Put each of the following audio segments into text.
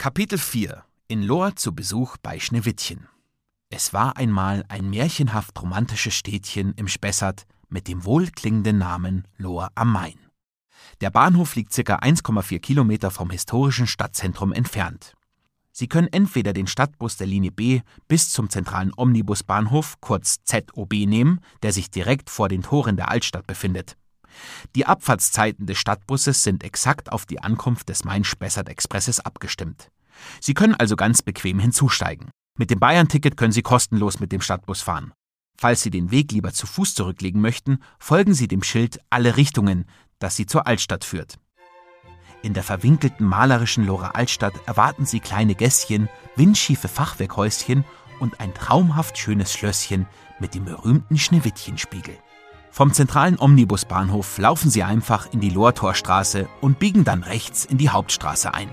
Kapitel 4 In Lohr zu Besuch bei Schneewittchen. Es war einmal ein märchenhaft romantisches Städtchen im Spessart mit dem wohlklingenden Namen Lohr am Main. Der Bahnhof liegt ca. 1,4 Kilometer vom historischen Stadtzentrum entfernt. Sie können entweder den Stadtbus der Linie B bis zum zentralen Omnibusbahnhof, kurz ZOB, nehmen, der sich direkt vor den Toren der Altstadt befindet. Die Abfahrtszeiten des Stadtbusses sind exakt auf die Ankunft des Main-Spessart-Expresses abgestimmt. Sie können also ganz bequem hinzusteigen. Mit dem Bayern-Ticket können Sie kostenlos mit dem Stadtbus fahren. Falls Sie den Weg lieber zu Fuß zurücklegen möchten, folgen Sie dem Schild Alle Richtungen, das Sie zur Altstadt führt. In der verwinkelten malerischen Lohrer Altstadt erwarten Sie kleine Gässchen, windschiefe Fachwerkhäuschen und ein traumhaft schönes Schlösschen mit dem berühmten Schneewittchenspiegel. Vom zentralen Omnibusbahnhof laufen Sie einfach in die Lohrtorstraße und biegen dann rechts in die Hauptstraße ein.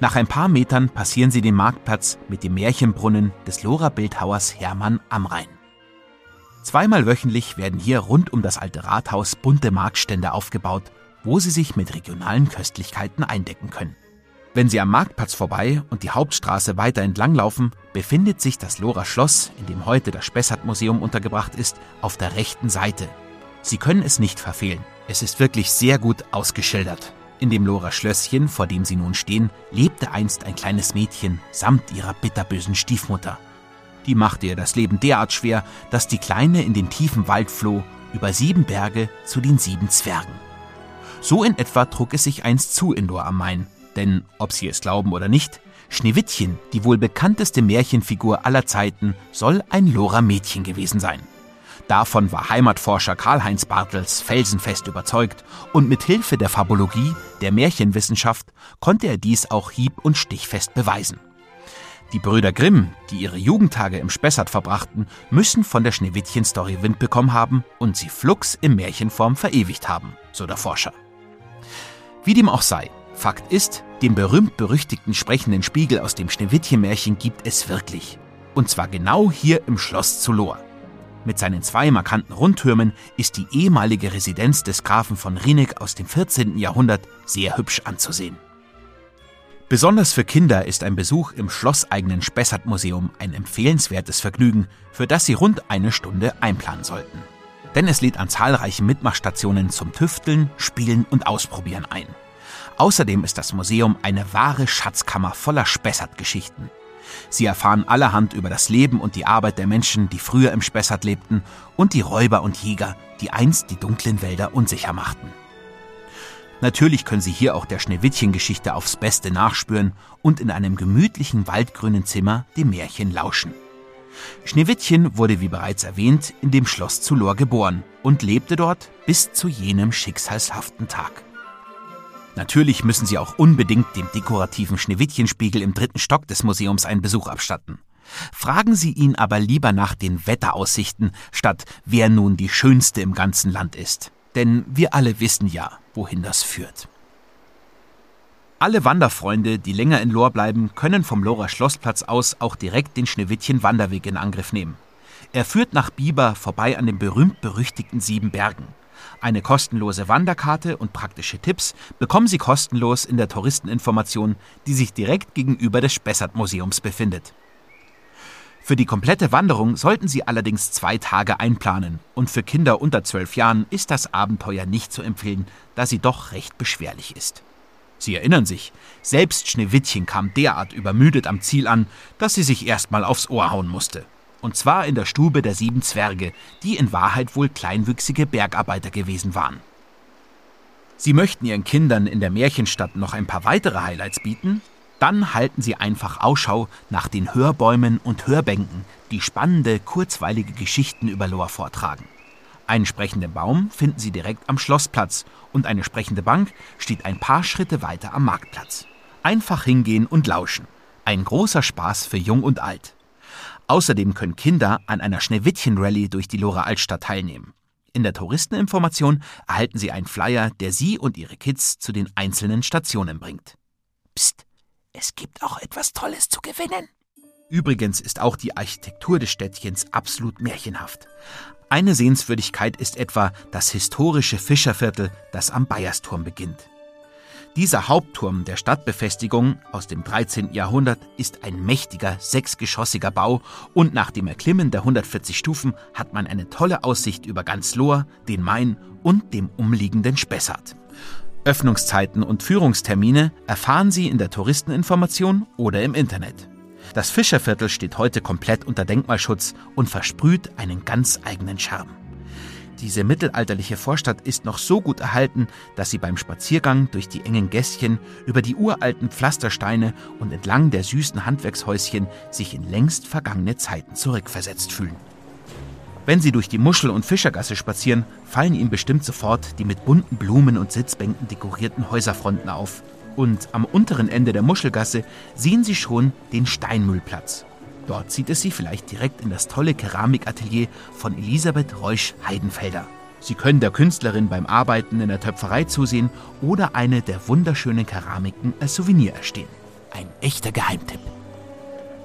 Nach ein paar Metern passieren Sie den Marktplatz mit dem Märchenbrunnen des Lohrer Bildhauers Hermann am Rhein. Zweimal wöchentlich werden hier rund um das alte Rathaus bunte Marktstände aufgebaut, wo Sie sich mit regionalen Köstlichkeiten eindecken können. Wenn Sie am Marktplatz vorbei und die Hauptstraße weiter entlanglaufen, befindet sich das Lohrer Schloss, in dem heute das Spessart-Museum untergebracht ist, auf der rechten Seite. Sie können es nicht verfehlen. Es ist wirklich sehr gut ausgeschildert. In dem Lohrer Schlösschen, vor dem Sie nun stehen, lebte einst ein kleines Mädchen samt ihrer bitterbösen Stiefmutter. Die machte ihr das Leben derart schwer, dass die Kleine in den tiefen Wald floh, über sieben Berge zu den sieben Zwergen. So in etwa trug es sich einst zu in Lohr am Main. Denn, ob Sie es glauben oder nicht, Schneewittchen, die wohl bekannteste Märchenfigur aller Zeiten, soll ein Lohrer Mädchen gewesen sein. Davon war Heimatforscher Karl-Heinz Bartels felsenfest überzeugt und mit Hilfe der Fabologie, der Märchenwissenschaft, konnte er dies auch hieb- und stichfest beweisen. Die Brüder Grimm, die ihre Jugendtage im Spessart verbrachten, müssen von der Schneewittchen-Story Wind bekommen haben und sie flugs in Märchenform verewigt haben, so der Forscher. Wie dem auch sei, Fakt ist, den berühmt-berüchtigten sprechenden Spiegel aus dem Schneewittchen-Märchen gibt es wirklich. Und zwar genau hier im Schloss zu Lohr. Mit seinen zwei markanten Rundtürmen ist die ehemalige Residenz des Grafen von Rieneck aus dem 14. Jahrhundert sehr hübsch anzusehen. Besonders für Kinder ist ein Besuch im schlosseigenen Spessart-Museum ein empfehlenswertes Vergnügen, für das sie rund eine Stunde einplanen sollten. Denn es lädt an zahlreichen Mitmachstationen zum Tüfteln, Spielen und Ausprobieren ein. Außerdem ist das Museum eine wahre Schatzkammer voller Spessart-Geschichten. Sie erfahren allerhand über das Leben und die Arbeit der Menschen, die früher im Spessart lebten, und die Räuber und Jäger, die einst die dunklen Wälder unsicher machten. Natürlich können Sie hier auch der Schneewittchen-Geschichte aufs Beste nachspüren und in einem gemütlichen waldgrünen Zimmer dem Märchen lauschen. Schneewittchen wurde, wie bereits erwähnt, in dem Schloss zu Lohr geboren und lebte dort bis zu jenem schicksalshaften Tag. Natürlich müssen Sie auch unbedingt dem dekorativen Schneewittchenspiegel im dritten Stock des Museums einen Besuch abstatten. Fragen Sie ihn aber lieber nach den Wetteraussichten, statt wer nun die schönste im ganzen Land ist. Denn wir alle wissen ja, wohin das führt. Alle Wanderfreunde, die länger in Lohr bleiben, können vom Lohrer Schlossplatz aus auch direkt den Schneewittchen-Wanderweg in Angriff nehmen. Er führt nach Biber vorbei an den berühmt-berüchtigten Sieben Bergen. Eine kostenlose Wanderkarte und praktische Tipps bekommen Sie kostenlos in der Touristeninformation, die sich direkt gegenüber des Spessart-Museums befindet. Für die komplette Wanderung sollten Sie allerdings zwei Tage einplanen und für Kinder unter zwölf Jahren ist das Abenteuer nicht zu empfehlen, da sie doch recht beschwerlich ist. Sie erinnern sich, selbst Schneewittchen kam derart übermüdet am Ziel an, dass sie sich erstmal aufs Ohr hauen musste. Und zwar in der Stube der sieben Zwerge, die in Wahrheit wohl kleinwüchsige Bergarbeiter gewesen waren. Sie möchten Ihren Kindern in der Märchenstadt noch ein paar weitere Highlights bieten? Dann halten Sie einfach Ausschau nach den Hörbäumen und Hörbänken, die spannende, kurzweilige Geschichten über Lohr vortragen. Einen sprechenden Baum finden Sie direkt am Schlossplatz und eine sprechende Bank steht ein paar Schritte weiter am Marktplatz. Einfach hingehen und lauschen. Ein großer Spaß für Jung und Alt. Außerdem können Kinder an einer Schneewittchen-Rallye durch die Lora Altstadt teilnehmen. In der Touristeninformation erhalten Sie einen Flyer, der Sie und Ihre Kids zu den einzelnen Stationen bringt. Psst, es gibt auch etwas Tolles zu gewinnen. Übrigens ist auch die Architektur des Städtchens absolut märchenhaft. Eine Sehenswürdigkeit ist etwa das historische Fischerviertel, das am Bayersturm beginnt. Dieser Hauptturm der Stadtbefestigung aus dem 13. Jahrhundert ist ein mächtiger, sechsgeschossiger Bau und nach dem Erklimmen der 140 Stufen hat man eine tolle Aussicht über ganz Lohr, den Main und dem umliegenden Spessart. Öffnungszeiten und Führungstermine erfahren Sie in der Touristeninformation oder im Internet. Das Fischerviertel steht heute komplett unter Denkmalschutz und versprüht einen ganz eigenen Charme. Diese mittelalterliche Vorstadt ist noch so gut erhalten, dass Sie beim Spaziergang durch die engen Gässchen, über die uralten Pflastersteine und entlang der süßen Handwerkshäuschen sich in längst vergangene Zeiten zurückversetzt fühlen. Wenn Sie durch die Muschel- und Fischergasse spazieren, fallen Ihnen bestimmt sofort die mit bunten Blumen und Sitzbänken dekorierten Häuserfronten auf. Und am unteren Ende der Muschelgasse sehen Sie schon den Steinmüllplatz. Dort zieht es Sie vielleicht direkt in das tolle Keramikatelier von Elisabeth Reusch-Heidenfelder. Sie können der Künstlerin beim Arbeiten in der Töpferei zusehen oder eine der wunderschönen Keramiken als Souvenir erstehen. Ein echter Geheimtipp.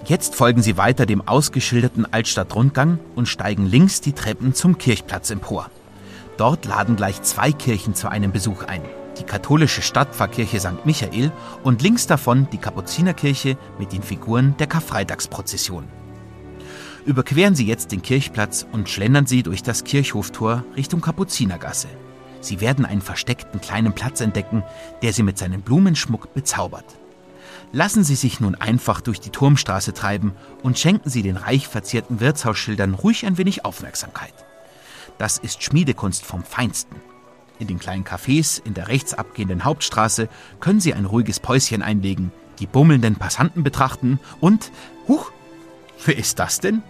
Jetzt folgen Sie weiter dem ausgeschilderten Altstadtrundgang und steigen links die Treppen zum Kirchplatz empor. Dort laden gleich zwei Kirchen zu einem Besuch ein die katholische Stadtpfarrkirche St. Michael und links davon die Kapuzinerkirche mit den Figuren der Karfreitagsprozession. Überqueren Sie jetzt den Kirchplatz und schlendern Sie durch das Kirchhoftor Richtung Kapuzinergasse. Sie werden einen versteckten kleinen Platz entdecken, der Sie mit seinem Blumenschmuck bezaubert. Lassen Sie sich nun einfach durch die Turmstraße treiben und schenken Sie den reich verzierten Wirtshausschildern ruhig ein wenig Aufmerksamkeit. Das ist Schmiedekunst vom Feinsten. In den kleinen Cafés in der rechts abgehenden Hauptstraße können Sie ein ruhiges Päuschen einlegen, die bummelnden Passanten betrachten und, huch, wer ist das denn?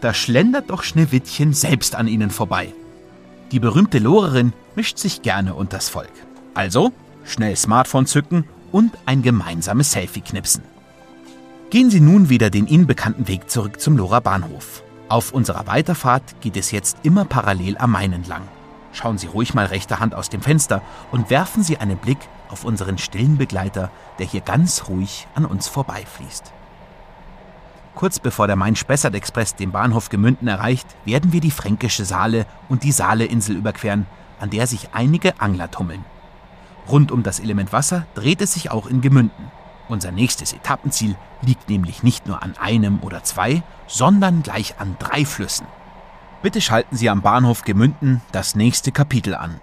Da schlendert doch Schneewittchen selbst an Ihnen vorbei. Die berühmte Lorerin mischt sich gerne unters Volk. Also, schnell Smartphone zücken und ein gemeinsames Selfie knipsen. Gehen Sie nun wieder den Ihnen bekannten Weg zurück zum Lorer Bahnhof. Auf unserer Weiterfahrt geht es jetzt immer parallel am Main entlang. Schauen Sie ruhig mal rechter Hand aus dem Fenster und werfen Sie einen Blick auf unseren stillen Begleiter, der hier ganz ruhig an uns vorbeifließt. Kurz bevor der Main-Spessart-Express den Bahnhof Gemünden erreicht, werden wir die Fränkische Saale und die Saaleinsel überqueren, an der sich einige Angler tummeln. Rund um das Element Wasser dreht es sich auch in Gemünden. Unser nächstes Etappenziel liegt nämlich nicht nur an einem oder zwei, sondern gleich an drei Flüssen. Bitte schalten Sie am Bahnhof Gemünden das nächste Kapitel an.